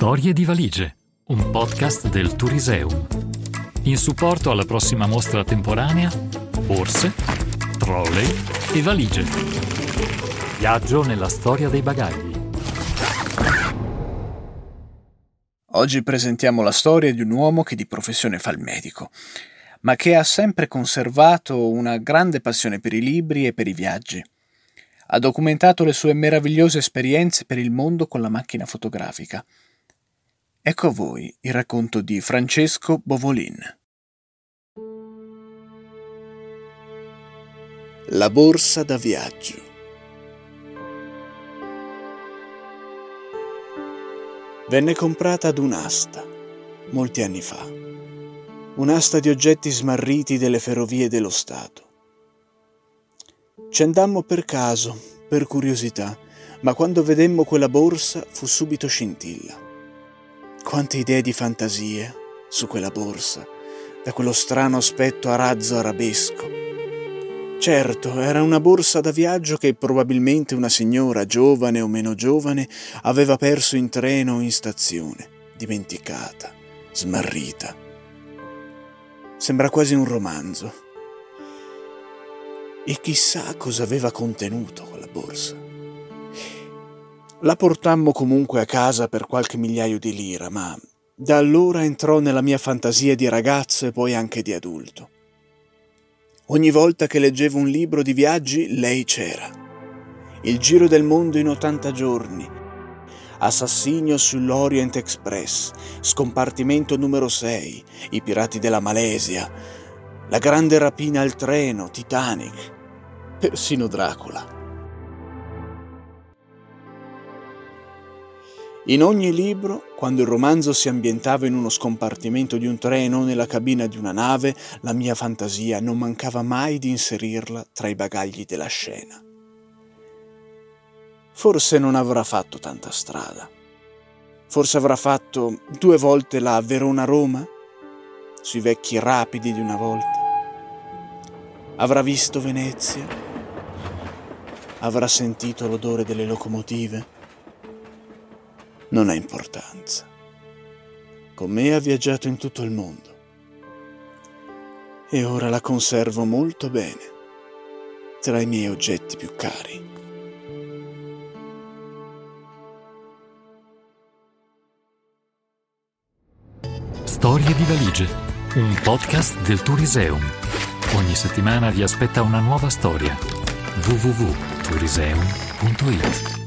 Storie di valigie, un podcast del Turiseum. In supporto alla prossima mostra temporanea, borse, trolley e valigie. Viaggio nella storia dei bagagli. Oggi presentiamo la storia di un uomo che di professione fa il medico, ma che ha sempre conservato una grande passione per i libri e per i viaggi. Ha documentato le sue meravigliose esperienze per il mondo con la macchina fotografica. Ecco a voi il racconto di Francesco Bovolin. La borsa da viaggio. Venne comprata ad un'asta, molti anni fa. Un'asta di oggetti smarriti delle ferrovie dello Stato. Ci andammo per caso, per curiosità, ma quando vedemmo quella borsa fu subito scintilla. Quante idee di fantasie su quella borsa, da quello strano aspetto a razzo arabesco. Certo, era una borsa da viaggio che probabilmente una signora, giovane o meno giovane, aveva perso in treno o in stazione, dimenticata, smarrita. Sembra quasi un romanzo e chissà cosa aveva contenuto quella borsa. La portammo comunque a casa per qualche migliaio di lira, ma da allora entrò nella mia fantasia di ragazzo e poi anche di adulto. Ogni volta che leggevo un libro di viaggi, lei c'era. Il giro del mondo in 80 giorni, assassinio sull'Orient Express, scompartimento numero 6, i pirati della Malesia, la grande rapina al treno, Titanic, persino Dracula. In ogni libro, quando il romanzo si ambientava in uno scompartimento di un treno o nella cabina di una nave, la mia fantasia non mancava mai di inserirla tra i bagagli della scena. Forse non avrà fatto tanta strada. Forse avrà fatto due volte la Verona-Roma, sui vecchi rapidi di una volta Avrà visto Venezia? Avrà sentito l'odore delle locomotive? Non ha importanza. Con me ha viaggiato in tutto il mondo. E ora la conservo molto bene tra i miei oggetti più cari. Storie di valigie, un podcast del Turiseum. Ogni settimana vi aspetta una nuova storia. www.turiseum.it